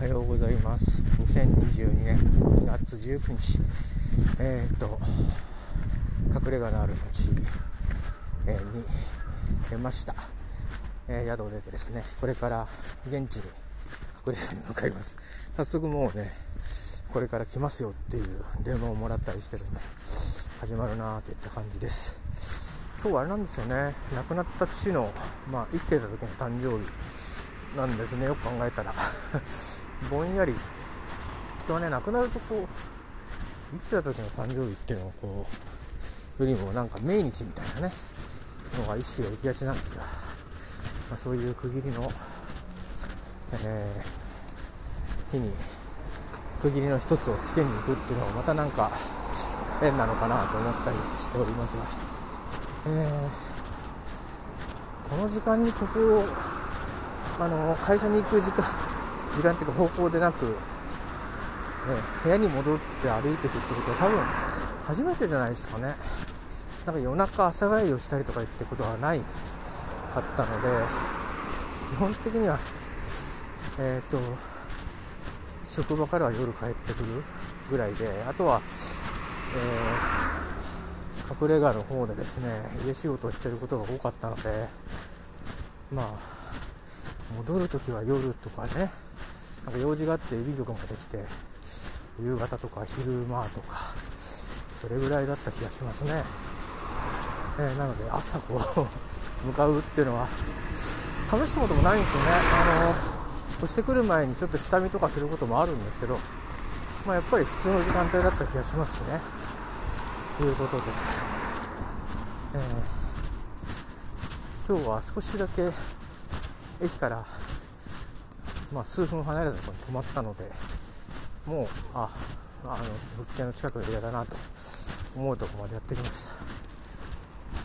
おはようございます。2022年2月19日えっ、ー、と隠れ家のある町、に出ました、えー、宿を出てですねこれから現地に隠れ家に向かいます。早速もうねこれから来ますよっていう電話をもらったりしてるんで始まるなーといった感じです。今日はあれなんですよね。亡くなった父の、まあ、生きてた時の誕生日なんですね。よく考えたら。ぼんやり。人はね亡くなるとこう生きてた時の誕生日っていうのをこうよりもなんか命日みたいなねのが意識がいきがちなんですが、まあ、そういう区切りの、えー、日に区切りの一つをつけに行くっていうのはまたなんか変なのかなと思ったりしておりますが、えー、この時間にここをあの会社に行く時間時間っていうか方向でなく、ね、部屋に戻って歩いていくってことは多分初めてじゃないですかね。なんか夜中朝帰りをしたりとかってことはないかったので基本的にはえっ、ー、と職場からは夜帰ってくるぐらいであとは、えー、隠れ家の方でですね家仕事をしてることが多かったのでまあ戻るときは夜とかねなんか用事があって郵便局まで来て夕方とか昼間とかそれぐらいだった気がしますね、えー、なので朝こう 向かうっていうのは試したこともないんですよね。あの越してくる前にちょっと下見とかすることもあるんですけど、まあ、やっぱり普通の時間帯だった気がしますしね。ということで、えー、今日は少しだけ駅からまあ、数分離れたところに止まったのでもうああの物件の近くのエリアだなと思うところまでやってきまし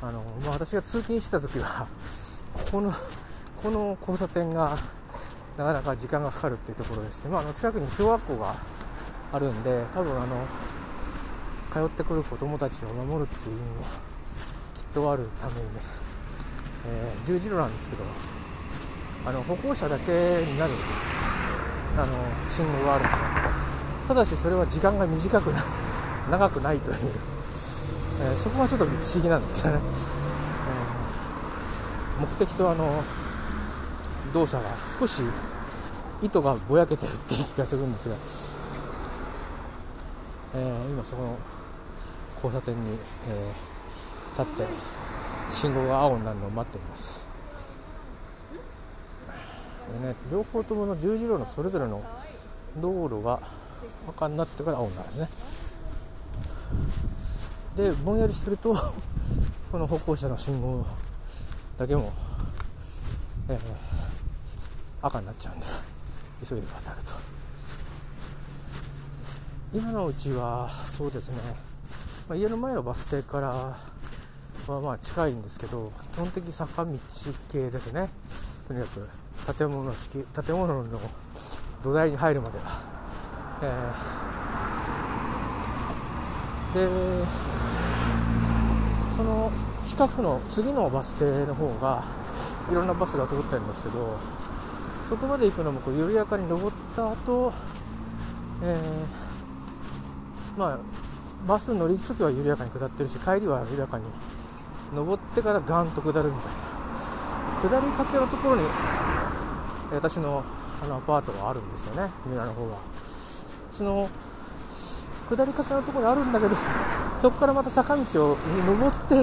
た。あの、まあ、私が通勤してた時はここのこの交差点がなかなか時間がかかるっていうところでして、まあ、あの近くに小学校があるんで多分あの通ってくる子どもたちを守るっていうのもきっとあるためにね、えー、十字路なんですけどあの歩行者だけになるあの信号があるんですただしそれは時間が短くな 長くないという、えー、そこがちょっと不思議なんですけどね、えー、目的とあの動作が少し意図がぼやけてるっていう気がするんですが、えー、今そこの交差点に、え立って信号が青になるのを待っております。でね両方ともの十字路のそれぞれの道路が赤になってから青になるんですね。でぼんやりしてると この歩行者の信号だけも、えー、赤になっちゃうんで急いで渡ると。今のうちはそうですね、まあ、家の前のバス停からはまあ近いんですけど基本的坂道系ですね。とにかく建物建物の土台に入るまでは、えー、でその近くの次のバス停の方がいろんなバスが通ってるんですけどそこまで行くのもこう緩やかに登った後、えー、まあバス乗り行く時は緩やかに下ってるし帰りは緩やかに登ってからガンと下るみたいな。下りかけのところに私のあのアパートがあるんですよね。三浦の方がその下り方のところにあるんだけどそこからまた坂道を登って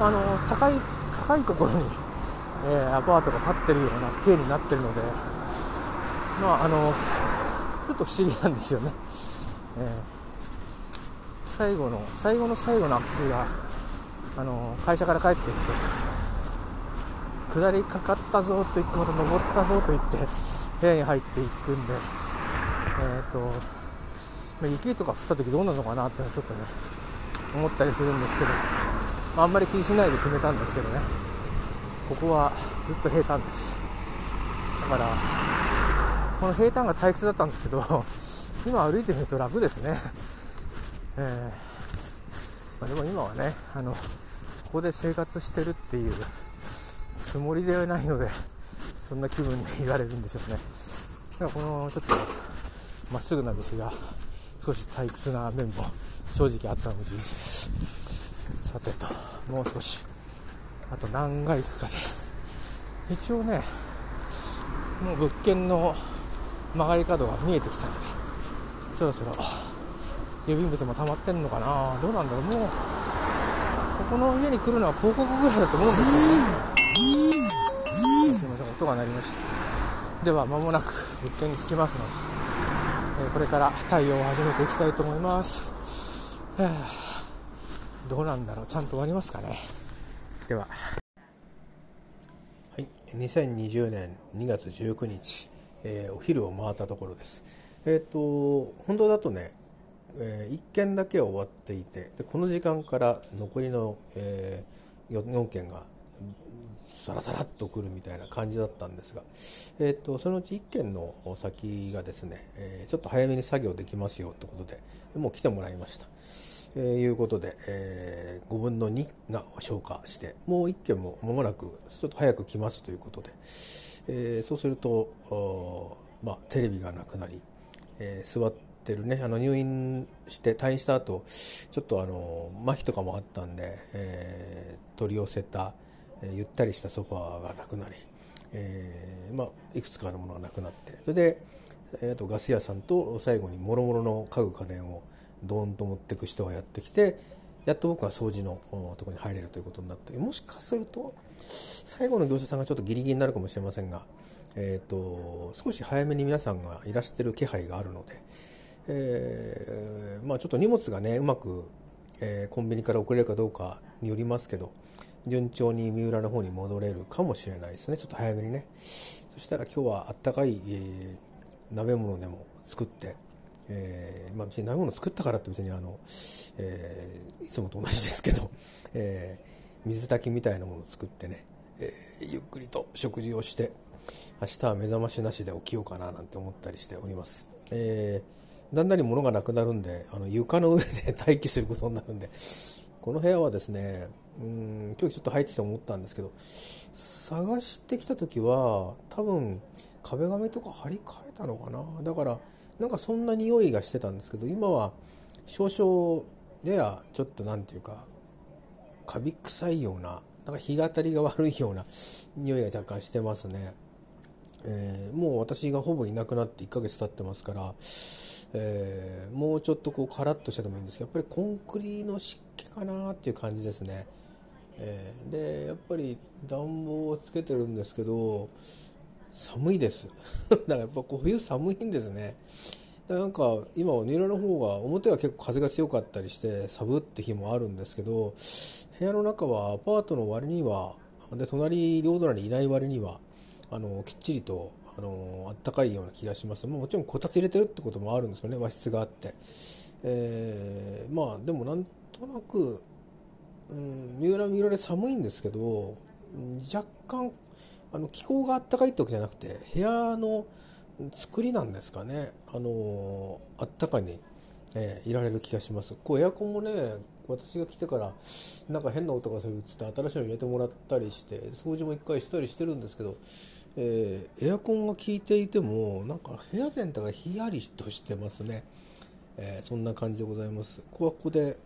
あの高い高いところに、えー、アパートが建ってるような系になってるのでまああのちょっと不思議なんですよね、えー、最後の最後の最後のアクセスがあの会社から帰ってきて下りかかったぞと言ってまた登ったぞと言って部屋に入っていくんで、えーと、雪とか降った時どうなのかなってちょっとね思ったりするんですけど、まあ、あんまり気にしないで決めたんですけどね。ここはずっと平坦です。だからこの平坦が退屈だったんですけど今歩いてみると楽ですね、えーまあ、でも今はねあのここで生活してるっていうつもりではないのでそんな気分に言われるんでしょうね、だからこのちょっとまっすぐな道が少し退屈な面も正直あったのも事実です。さてともう少しあと何回行くかで。一応ねもう物件の曲がり角が見えてきたのでそろそろ郵便物も溜まってんのかな。どうなんだろう。もうここの家に来るのは広告ぐらいだと思うんですけどすいません音が鳴りました。では間もなく物件に着きますので、えこれから対応を始めていきたいと思います。どうなんだろうちゃんと終わりますかね。では。はい2020年2月19日、えー、お昼を回ったところです。えっ、ー、と本当だとねえー、1件だけ終わっていてでこの時間から残りの、えー、4件がさらさらっと来るみたいな感じだったんですが、えーと、そのうち1件の先がですね、えー、ちょっと早めに作業できますよってことでもう来てもらいました。えー、いうことで、えー、5分の2が消化してもう1件も間もなくちょっと早く来ますということで、えー、そうすると、まあ、テレビがなくなり、えー、座っててるねあの入院して退院した後ちょっとあの麻痺とかもあったんで、えー、取り寄せた、え、ゆったりしたソファーがなくなり、えー、まあ、いくつかのものがなくなってそれで、えー、とガス屋さんと最後にもろもろの家具家電をドーンと持ってく人がやってきてやっと僕は掃除のとこに入れるということになってもしかすると最後の業者さんがちょっとギリギリになるかもしれませんが、えーと少し早めに皆さんがいらしてる気配があるので、えー、まあ、ちょっと荷物がねうまく、えー、コンビニから送れるかどうかによりますけど順調に三浦の方に戻れるかもしれないですねちょっと早めにねそしたら今日はあったかい、えー、鍋物でも作って、えー、まあ、別に鍋物作ったからって別にあの、えー、いつもと同じですけど、えー水炊きみたいなものを作ってね、えーゆっくりと食事をして明日は目覚ましなしで起きようかななんて思ったりしております。えーだんだんに物がなくなるんであの床の上で待機することになるんでこの部屋はですねうん今日ちょっと入ってきて思ったんですけど探してきた時は多分壁紙とか張り替えたのかな？だからなんかそんな匂いがしてたんですけど今は少々ややちょっと何て言うかカビ臭いようななんか日当たりが悪いような匂いが若干してますね。えー、もう私がほぼいなくなって1ヶ月経ってますから、えー、もうちょっとこうカラッとしててもいいんですけどやっぱりコンクリの湿気かなっていう感じですね。えー、でやっぱり暖房をつけてるんですけど寒いです。だからやっぱ冬寒いんですね。なんか今は庭の方が表は結構風が強かったりして寒って日もあるんですけど部屋の中はアパートの割にはで隣両隣にいない割にはあのきっちりとあのあったかいような気がします。もちろんこたつ入れてるってこともあるんですよね。和室があって、えー、まあでもなんとなく、うん、三浦三浦で寒いんですけど若干あの気候があったかいってわけじゃなくて部屋の作りなんですかね。あのあったかに、えー、いられる気がします。こうエアコンもね私が来てからなんか変な音がするっつって新しいの入れてもらったりして掃除も一回したりしてるんですけどえー、エアコンが効いていてもなんか部屋全体がひやりとしてますね、えー、そんな感じでございます。ここはここで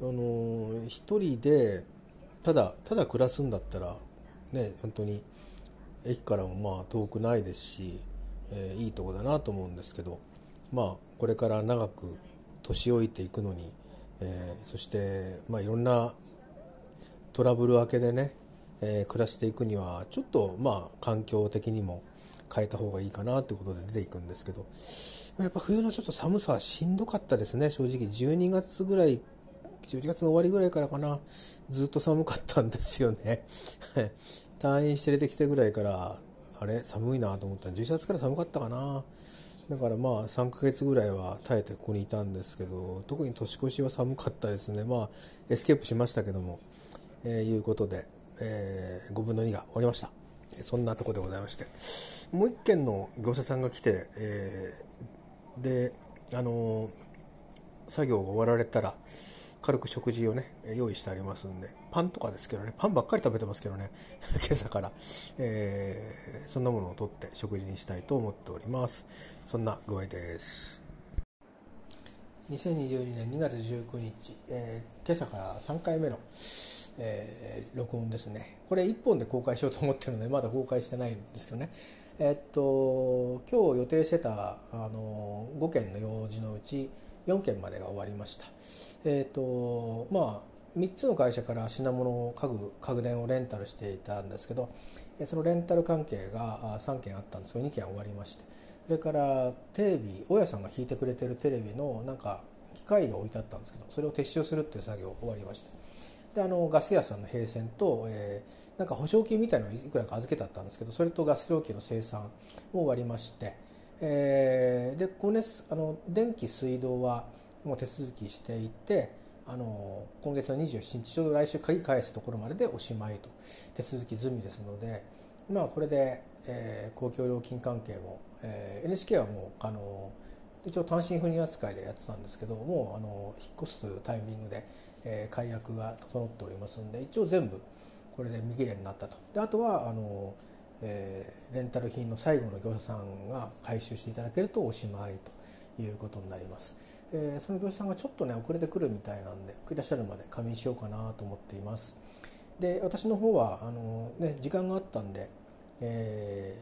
あのー、一人でただただ暮らすんだったらね本当に駅からもまあ遠くないですし、えー、いいとこだなと思うんですけどまあこれから長く年老いていくのに、えー、そしてまあいろんなトラブル明けでねえー、暮らしていくにはちょっとまあ環境的にも変えた方がいいかなということで出ていくんですけどやっぱ冬のちょっと寒さはしんどかったですね正直。12月ぐらい11月の終わりぐらいからかな。ずっと寒かったんですよね。退院して出てきてぐらいからあれ？寒いなと思った。ら11月から寒かったかな。だからまあ3ヶ月ぐらいは耐えてここにいたんですけど特に年越しは寒かったですね。まあエスケープしましたけども。えー、いうことでえー、5分の2が終わりました。そんなとこでございまして。もう一件の業者さんが来て、えー、であのー、作業が終わられたら軽く食事をね用意してありますんで。パンとかですけどねパンばっかり食べてますけどね 今朝から、えー、そんなものをとって食事にしたいと思っております。そんな具合です。2022年2月19日、えー、今朝から3回目の、えー、録音ですね。これ1本で公開しようと思ってるのでまだ公開してないんですけどね。えっと今日予定してたあの5件の用事のうち4件までが終わりました。えっとまあ3つの会社から品物を家具家具電をレンタルしていたんですけどそのレンタル関係が3件あったんですけど2件終わりまして。それからテレビ大家さんが引いてくれてるテレビのなんか機械が置いてあったんですけどそれを撤収するっていう作業終わりまして。であのガス屋さんの閉線と、えー、なんか保証金みたいなのをいくらか預けてあったんですけどそれとガス料金の生産を終わりまして、えー、で光熱あの電気水道はもう手続きしていてあの今月の27日ちょうど来週鍵返すところまででおしまいと手続き済みですのでまあこれで、えー、公共料金関係も、えー、NHK はもうあの一応単身赴任扱いでやってたんですけどもうあの引っ越すというタイミングで、えー、解約が整っておりますんで一応全部これで見切れになったと。であとはあの、えー、レンタル品の最後の業者さんが回収していただけるとおしまいということになります、えー、その業者さんがちょっとね遅れてくるみたいなんでいらっしゃるまで仮眠しようかなと思っています。で私の方はあの、ね、時間があったんで、え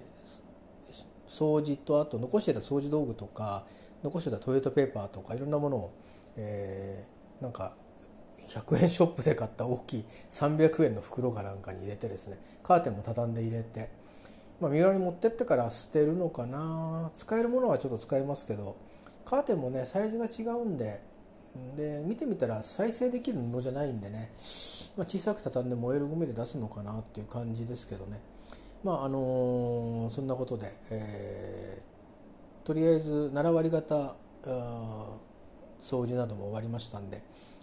ー、掃除とあと残してた掃除道具とか残してたトイレットペーパーとかいろんなものを、えー、なんか100円ショップで買った大きい300円の袋かなんかに入れてですねカーテンも畳んで入れて、まあ、三浦に持ってってから捨てるのかな。使えるものはちょっと使えますけどカーテンもねサイズが違うんでで見てみたら再生できる布じゃないんでね、まあ、小さく畳んで燃えるゴミで出すのかなっていう感じですけどね。まああのー、そんなことで、えーとりあえず7割方掃除なども終わりましたんで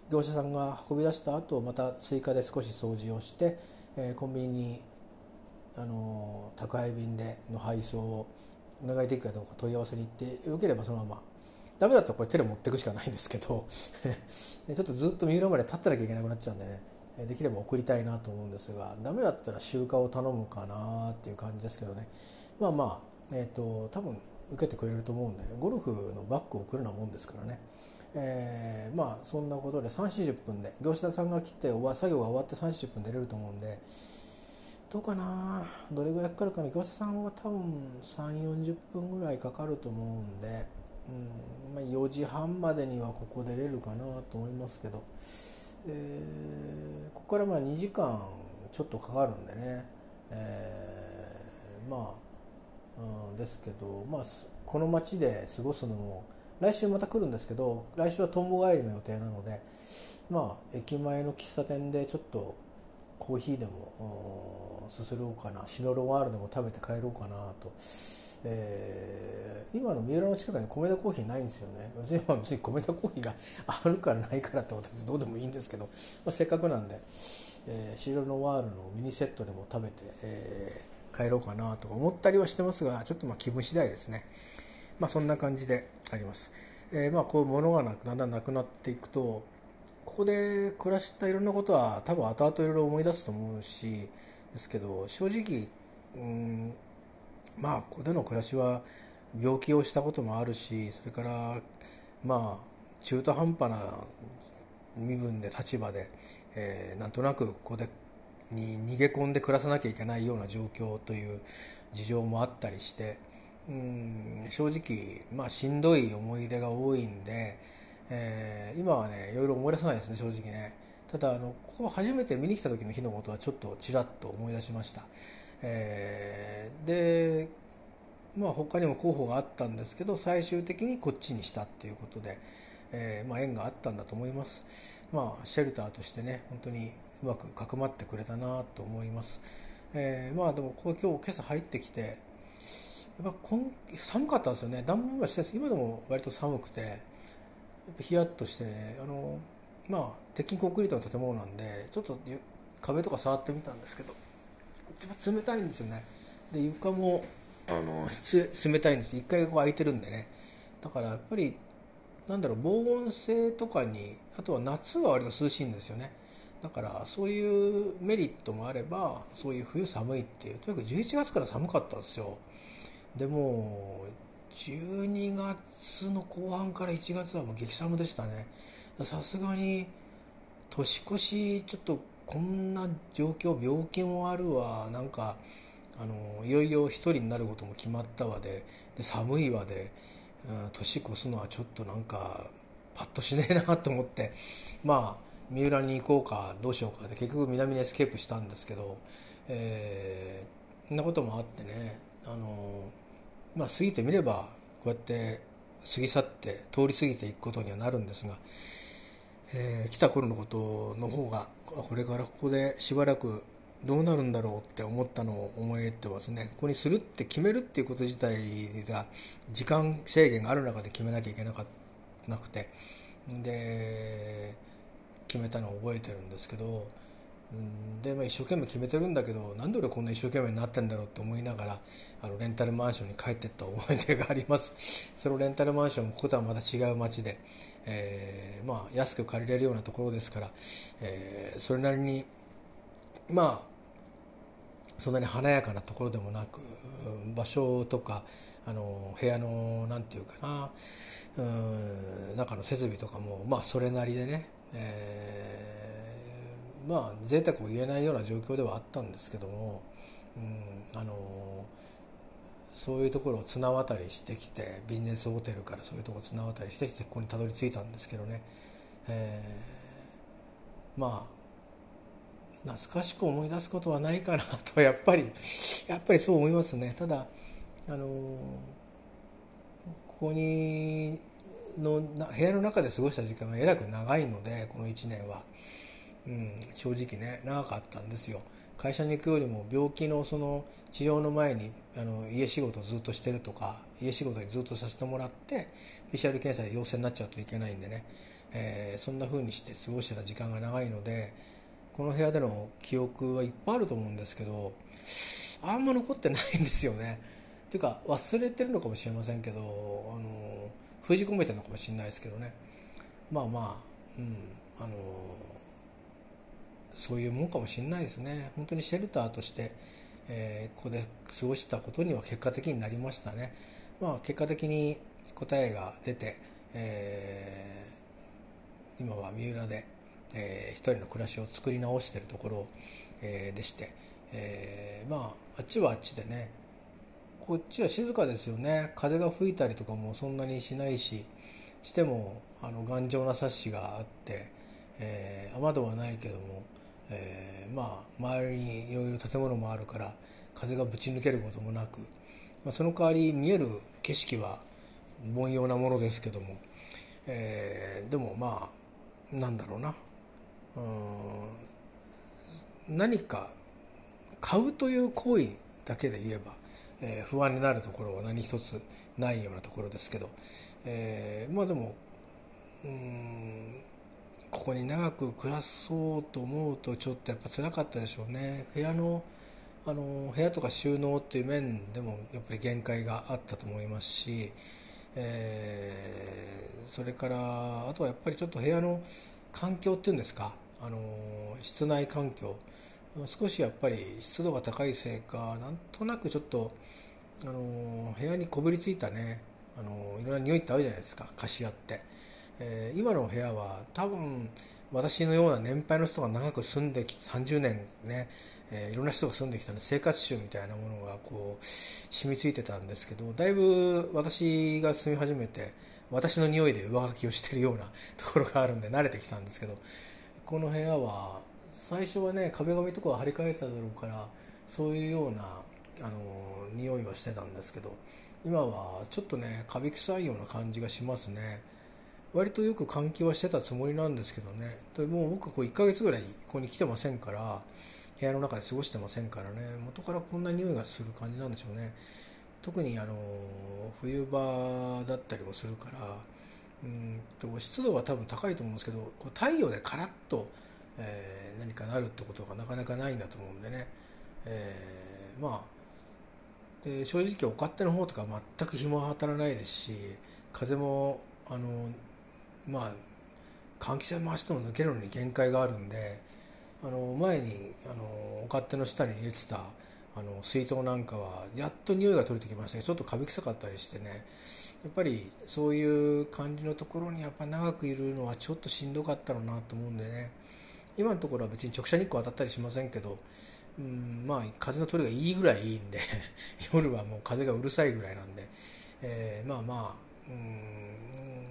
業者さんが運び出した後また追加で少し掃除をして、えー、コンビニにあの宅配便での配送をお願いできるかどうか問い合わせに行ってよければそのまま。ダメだったらこれ手で持っていくしかないんですけど ちょっとずっと三浦まで立ってなきゃいけなくなっちゃうんでね。できれば送りたいなと思うんですがダメだったら集荷を頼むかなっていう感じですけどね。まあまあえっ、ー、と多分受けてくれると思うんで、ね、ゴルフのバッグを送るようなもんですからね、えー、まあそんなことで3 4 0分で業者さんが来て作業が終わって3 4 0分出れると思うんでどうかな。どれぐらいかかるかな。業者さんは多分3 4 0分ぐらいかかると思うんで、うんまあ、4時半までにはここ出れるかなと思いますけど、えー、ここからまあ2時間ちょっとかかるんでね、えー、まあうん、ですけど、まあ、この街で過ごすのも来週また来るんですけど来週はとんぼ帰りの予定なのでまあ駅前の喫茶店でちょっとコーヒーでもすすろうかな。シノロワールでも食べて帰ろうかなと、えー、今の三浦の近くに米田コーヒーないんですよね。別に別に米田コーヒーがあるからないからって私どうでもいいんですけど、まあ、せっかくなんで、えー、シノロワールのミニセットでも食べて、えー帰ろうかなとか思ったりはしてますがちょっとまあ気分次第ですね。まあそんな感じであります、えー、まあこういうものがだんだんなくなっていくとここで暮らしたいろんなことは多分後々いろいろ思い出すと思うしですけど正直うんまあここでの暮らしは病気をしたこともあるしそれからまあ中途半端な身分で立場で、えー、なんとなくここでに逃げ込んで暮らさなきゃいけないような状況という事情もあったりしてうん正直まあしんどい思い出が多いんで、えー、今はねいろいろ思い出さないですね正直ね。ただあのここ初めて見に来た時の日のことはちょっとちらっと思い出しました、えー、でまあ他にも候補があったんですけど最終的にこっちにしたっていうことで、えー、まあ、縁があったんだと思います。まあシェルターとしてね本当にうまくかくまってくれたなと思います。え、まあでもこう今日今朝入ってきてやっぱ今寒かったんですよね。暖房はして今でも割と寒くてヒヤッとしてねあのまあ鉄筋コンクリートの建物なんでちょっと壁とか触ってみたんですけど一番冷たいんですよね。で床もあの冷たいんです一回こう空いてるんでね。だからやっぱりなんだろう防音性とかにあとは夏は割と涼しいんですよね。だからそういうメリットもあればそういう冬寒いっていうとにかく11月から寒かったんですよ。でも12月の後半から1月はもう激寒でしたね。さすがに年越しちょっとこんな状況病気もあるわ。なんかあのいよいよ一人になることも決まったわで。で寒いわで、うん、年越すのはちょっとなんかパッとしねえなと思って。まあ三浦に行こうかどうしようかって結局南にエスケープしたんですけど、えー、そんなこともあってね。あのまあ過ぎてみればこうやって過ぎ去って通り過ぎていくことにはなるんですが、えー、来た頃のことの方がこれからここでしばらくどうなるんだろうって思ったのを思いってますね。ここにするって決めるっていうこと自体が時間制限がある中で決めなきゃいけなかなくて。で決めたのを覚えてるんですけどで、まあ、一生懸命決めてるんだけどなんで俺こんな一生懸命になってんだろうって思いながらあのレンタルマンションに帰ってった思い出があります。そのレンタルマンションこことはまた違う街で、えー、まあ、安く借りれるようなところですから、えー、それなりにまあそんなに華やかなところでもなく場所とかあの部屋の何て言うかなうん中の設備とかもまあそれなりでね、えー、まあ贅沢を言えないような状況ではあったんですけども、うん、あのそういうところを綱渡りしてきてビジネスホテルからそういうところを綱渡りしてきてここにたどり着いたんですけどね、えー、まあ懐かしく思い出すことはないかなと やっぱりやっぱりそう思いますね。ただあのここにの部屋の中で過ごした時間がえらく長いのでこの1年は、うん、正直ね長かったんですよ。会社に行くよりも病気のその治療の前にあの家仕事をずっとしてるとか家仕事にずっとさせてもらって PCR 検査で陽性になっちゃうといけないんでね、えー、そんな風にして過ごしてた時間が長いのでこの部屋での記憶はいっぱいあると思うんですけどあんま残ってないんですよね。ていうか忘れてるのかもしれませんけどあの封じ込めてるのかもしれないですけどね。まあまあうんあのそういうもんかもしれないですね。本当にシェルターとして、えー、ここで過ごしたことには結果的になりましたね。まあ結果的に答えが出て、えー、今は三浦でえー、一人の暮らしを作り直しているところ、えー、でして、えー、まああっちはあっちでねこっちは静かですよね。風が吹いたりとかもそんなにしないししてもあの頑丈なサッシがあって、えー、雨戸はないけども、えー、まあ周りにいろいろ建物もあるから風がぶち抜けることもなく、まあ、その代わり見える景色は凡庸なものですけども、えー、でもまあなんだろうな。うん何か買うという行為だけで言えば、えー、不安になるところは何一つないようなところですけど、えー、まあでもうんここに長く暮らそうと思うとちょっとやっぱ辛かったでしょうね。部屋のあの部屋とか収納っていう面でもやっぱり限界があったと思いますし、えー、それからあとはやっぱりちょっと部屋の環境っていうんですか？あの室内環境。少しやっぱり湿度が高いせいかなんとなくちょっとあの部屋にこびりついたね。あのいろんな匂いってあるじゃないですか。貸し合って、えー、今の部屋は多分私のような年配の人が長く住んできて30年ね、えー、いろんな人が住んできたので生活習みたいなものがこう染みついてたんですけどだいぶ私が住み始めて私の匂いで上書きをしてるようなところがあるんで慣れてきたんですけどこの部屋は最初はね壁紙とかは張り替えただろうからそういうようなあの匂いはしてたんですけど今はちょっとねカビ臭いような感じがしますね。割とよく換気はしてたつもりなんですけどね。でもう僕こう1ヶ月ぐらいここに来てませんから部屋の中で過ごしてませんからね。元からこんな匂いがする感じなんでしょうね。特にあの冬場だったりもするからうんと湿度は多分高いと思うんですけどこう太陽でカラッと、えー、何かなるってことがなかなかないんだと思うんでね、えー、まあで正直お勝手の方とか全く日も当たらないですし風もあのまあ換気扇回しても抜けるのに限界があるんであの前にあのお勝手の下に入れてたあの水筒なんかはやっと匂いが取れてきましたけどちょっとカビ臭かったりしてね。やっぱりそういう感じのところにやっぱ長くいるのはちょっとしんどかったろうなと思うんでね。今のところは別に直射日光当たったりしませんけどうんまあ風の通りがいいぐらいいいんで 夜はもう風がうるさいぐらいなんで、えー、まあまあうん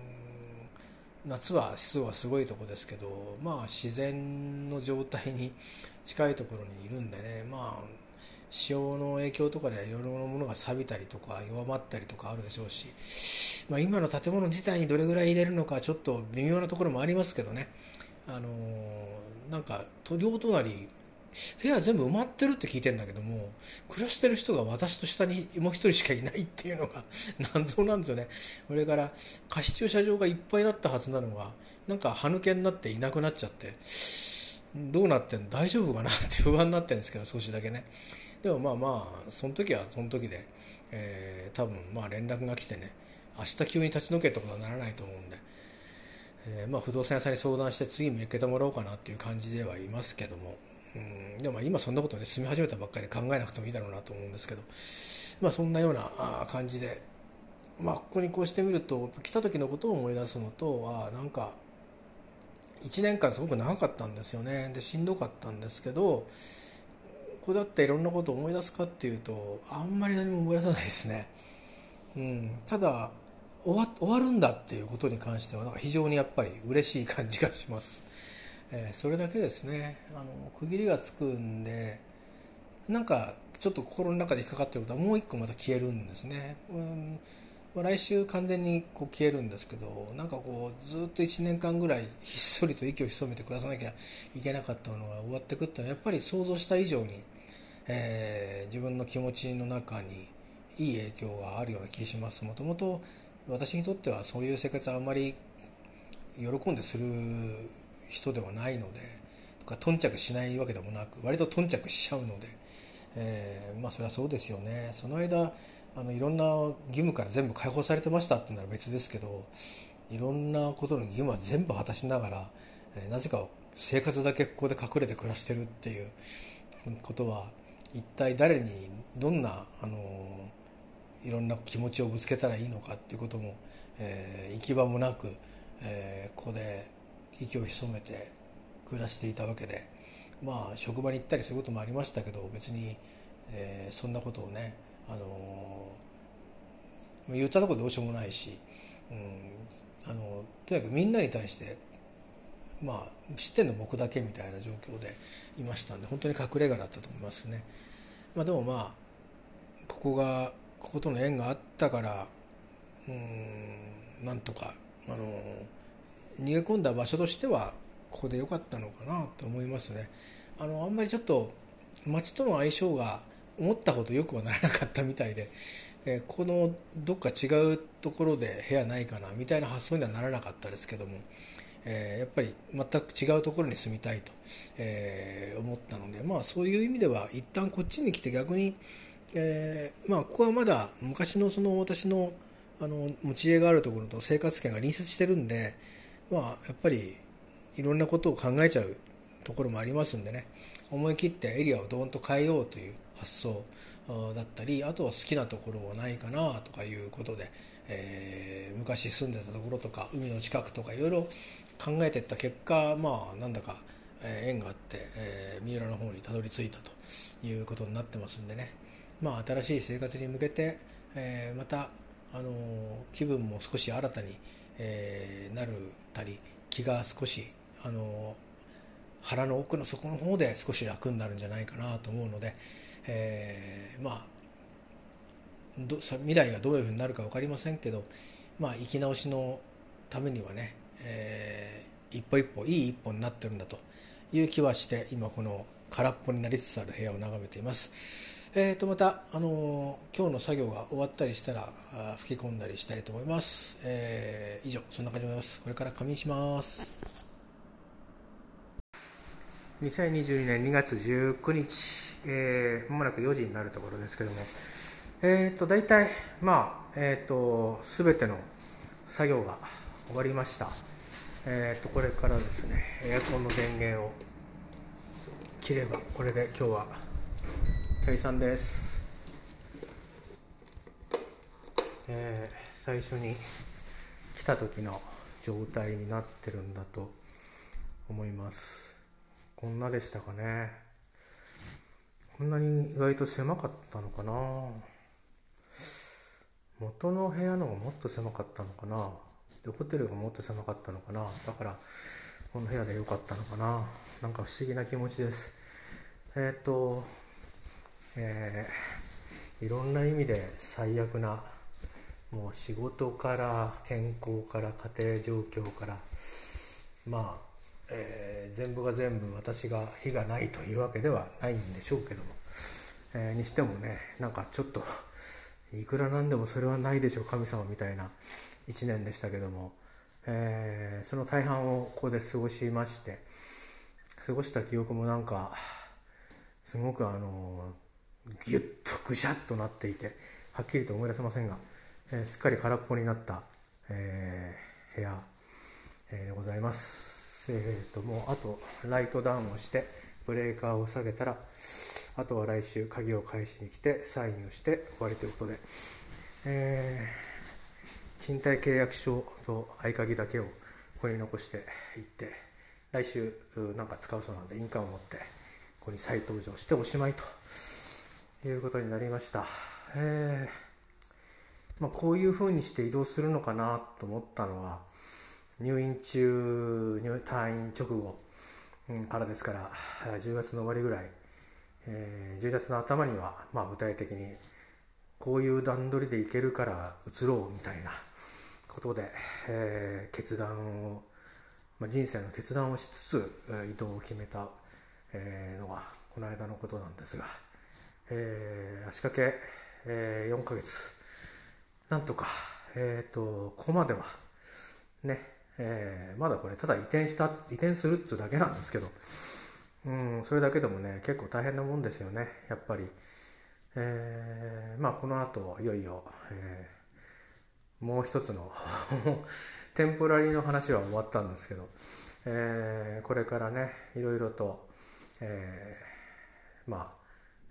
夏は湿度はすごいとこですけどまあ自然の状態に 近いところにいるんでねまあ潮の影響とかでいろいろなものが錆びたりとか弱まったりとかあるでしょうし、まあ、今の建物自体にどれぐらい入れるのかちょっと微妙なところもありますけどね。あのー、なんか両隣部屋全部埋まってるって聞いてんだけども暮らしてる人が私と下にもう一人しかいないっていうのが 謎なんですよね。それから貸し駐車場がいっぱいだったはずなのがなんか歯抜けになっていなくなっちゃってどうなってんの大丈夫かなって不安になってるんですけど少しだけね。でもまあまあその時はその時で、えー、多分まあ連絡が来てね明日急に立ち退けってことはならないと思うんで、えー、まあ不動産屋さんに相談して次も受けてもらおうかなっていう感じではいますけども。うんでも今そんなことね住み始めたばっかりで考えなくてもいいだろうなと思うんですけどまあそんなような感じでまあここにこうしてみると来た時のことを思い出すのとはなんか1年間すごく長かったんですよねでしんどかったんですけどここだっていろんなことを思い出すかっていうとあんまり何も思い出さないですね。うん、ただ終わ終わるんだっていうことに関してはなんか非常にやっぱり嬉しい感じがします。えー、それだけですね。あの区切りがつくんでなんかちょっと心の中で引っかかってることはもう一個また消えるんですね、うん来週完全にこう消えるんですけどなんかこうずっと1年間ぐらいひっそりと息を潜めて暮らさなきゃいけなかったのが終わってくってのはやっぱり想像した以上に、えー、自分の気持ちの中にいい影響があるような気がします。もともと私にとってはそういう生活はあんまり喜んでする人ではないのでとか頓着しないわけでもなく割と頓着しちゃうので、えー、まあそれはそうですよね。その間あのいろんな義務から全部解放されてましたっていうのは別ですけどいろんなことの義務は全部果たしながら、えー、なぜか生活だけここで隠れて暮らしてるっていうことは一体誰にどんなあのいろんな気持ちをぶつけたらいいのかっていうことも、えー、行き場もなく、えー、ここで息を潜めて暮らしていたわけでまあ職場に行ったりすることもありましたけど別に、えー、そんなことをね、あのー、言ったところどうしようもないし、うん、あのとにかくみんなに対してまあ知ってんの僕だけみたいな状況でいましたんで本当に隠れ家だったと思いますね。まあ、でもまあここがこことの縁があったからうんなんとかあの逃げ込んだ場所としてはここで良かったのかなと思いますね。あのあんまりちょっと街との相性が思ったほどよくはならなかったみたいで、えー、このどっか違うところで部屋ないかなみたいな発想にはならなかったですけども、えー、やっぱり全く違うところに住みたいと、えー、思ったのでまあそういう意味では一旦こっちに来て逆に、えまあここはまだ昔のその私のあの持ち家があるところと生活圏が隣接してるんでまあ、やっぱりいろんなことを考えちゃうところもありますんでね。思い切ってエリアをどーンと変えようという発想だったりあとは好きなところはないかなとかいうことで、えー、昔住んでたところとか海の近くとかいろいろ考えていった結果まあなんだか縁があって、えー、三浦の方にたどり着いたということになってますんでね。まあ新しい生活に向けて、えー、またあの気分も少し新たにえー、なるたり気が少しあの腹の奥の底の方で少し楽になるんじゃないかなと思うので、えー、まあど未来がどういうふうになるか分かりませんけど、まあ、生き直しのためにはね、えー、一歩一歩いい一歩になってるんだという気はして今この空っぽになりつつある部屋を眺めています。えー、とまた、あのー、今日の作業が終わったりしたら吹き込んだりしたいと思います、えー、以上そんな感じでございます。これから仮眠します。2022年2月19日、えー、まもなく4時になるところですけども。えっ、ー、と大体まあえっ、ー、と全ての作業が終わりました。えー、とこれからですねエアコンの電源を切ればこれで今日は退散です、えー最初に来た時の状態になってるんだと思います。こんなでしたかね。こんなに意外と狭かったのかな。元の部屋のがもっと狭かったのかな。でホテルがもっと狭かったのかな。だからこの部屋で良かったのかな。なんか不思議な気持ちです。えっ、とえーいろんな意味で最悪なもう仕事から健康から家庭状況からまあ、えー全部が全部私が非がないというわけではないんでしょうけども、えーにしてもねなんかちょっといくらなんでもそれはないでしょう神様みたいな1年でしたけども、えーその大半をここで過ごしまして過ごした記憶もなんかすごくあのギュッとぐしゃっとなっていてはっきりと思い出せませんが、えーすっかり空っぽになった、えー部屋、えーでございます。えーともうあとライトダウンをしてブレーカーを下げたらあとは来週鍵を返しに来てサインをして終わりということで、えー賃貸契約書と合鍵だけをここに残していって来週うなんか使うそうなんで印鑑を持ってここに再登場しておしまいと。いうことになりました、えー。まあ、こういうふうにして移動するのかなと思ったのは入院中入退院直後からですから10月の終わりぐらい、えー10月の頭には、まあ、具体的にこういう段取りでいけるから移ろうみたいなことで、えー決断を、まあ、人生の決断をしつつ移動を決めた、えーのがこの間のことなんですが、えー足掛け、え4ヶ月。なんとか、えー、とここまではね、えーまだこれただ移転した移転するっつうだけなんですけど、うん、それだけでもね結構大変なもんですよねやっぱり。えーまあこの後いよいよ、えーもう一つのテンポラリーの話は終わったんですけど、えーこれからねいろいろと、えーまあ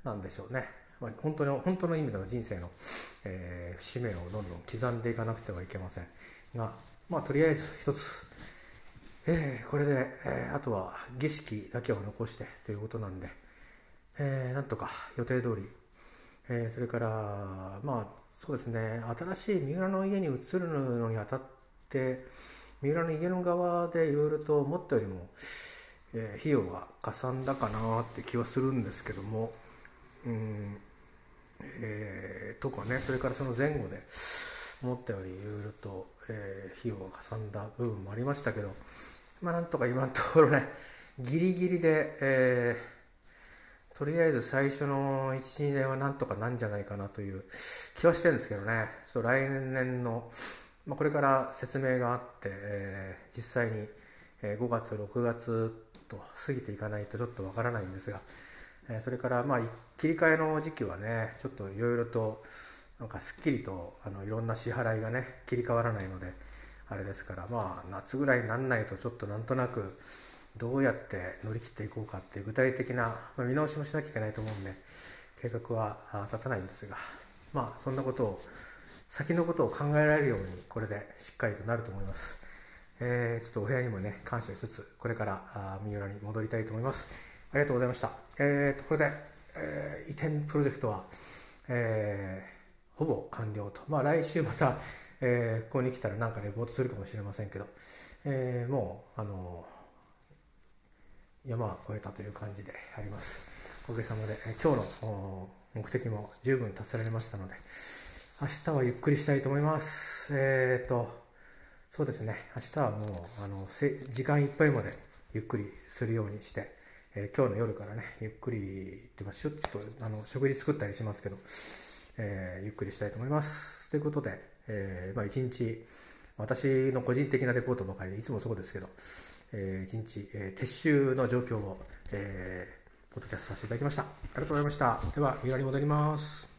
なんでしょうね、まあ、本当に本当の意味での人生の、えー節目をどんどん刻んでいかなくてはいけません。がまあとりあえず一つ。えーこれで、えーあとは儀式だけを残してということなんで、えーなんとか予定通り、えーそれからまあそうですね。新しい三浦の家に移るのにあたって三浦の家の側でいろいろと思ったよりも、えー費用がかさんだかなって気はするんですけども。うん。えーとかねそれからその前後で思ったよりいろいろと、えー費用がかさんだ部分もありましたけどまあなんとか今のところねギリギリで、えーとりあえず最初の12年はなんとかなんじゃないかなという気はしてるんですけどね。ちょ来年の、まあ、これから説明があって、えー実際に、5月6月と過ぎていかないとちょっとわからないんですが、それからまあ切り替えの時期はねちょっといろいろとなんかすっきりとあのいろんな支払いがね切り替わらないのであれですからまあ夏ぐらいになんないとちょっとなんとなくどうやって乗り切っていこうかっていう具体的な、まあ、見直しもしなきゃいけないと思うんで計画は立たないんですがまあそんなことを先のことを考えられるようにこれでしっかりとなると思います。えーちょっとお部屋にもね感謝しつつこれから三浦に戻りたいと思います。ありがとうございました。えーとこれで、えー移転プロジェクトは、えーほぼ完了と。まあ来週また、えーここに来たらなんかレポートするかもしれませんけど、えーもうあの山は越えたという感じであります。おかげさまで、えー今日のお目的も十分達せられましたので、明日はゆっくりしたいと思います。えーと、そうですね、明日はもうあのせ時間いっぱいまでゆっくりするようにして、えー今日の夜からね、ゆっくりっていうか、ちょっとあの食事作ったりしますけど、えーゆっくりしたいと思います。ということで、えーまあ、一日、私の個人的なレポートばかりで、いつもそうですけど、えー一日、えー撤収の状況を、えーポッドキャストさせていただきました。ありがとうございました。では、三浦に戻ります。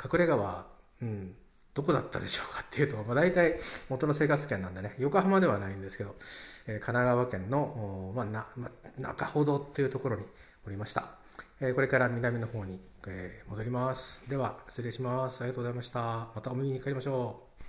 隠れ家は、うん、どこだったでしょうかっていうと、まあ、大体元の生活圏なんでね、横浜ではないんですけど、神奈川県の、まあなまあ、中ほどというところにおりました。え、これから南の方に、え、戻ります。では、失礼します。ありがとうございました。またお耳にかかりましょう。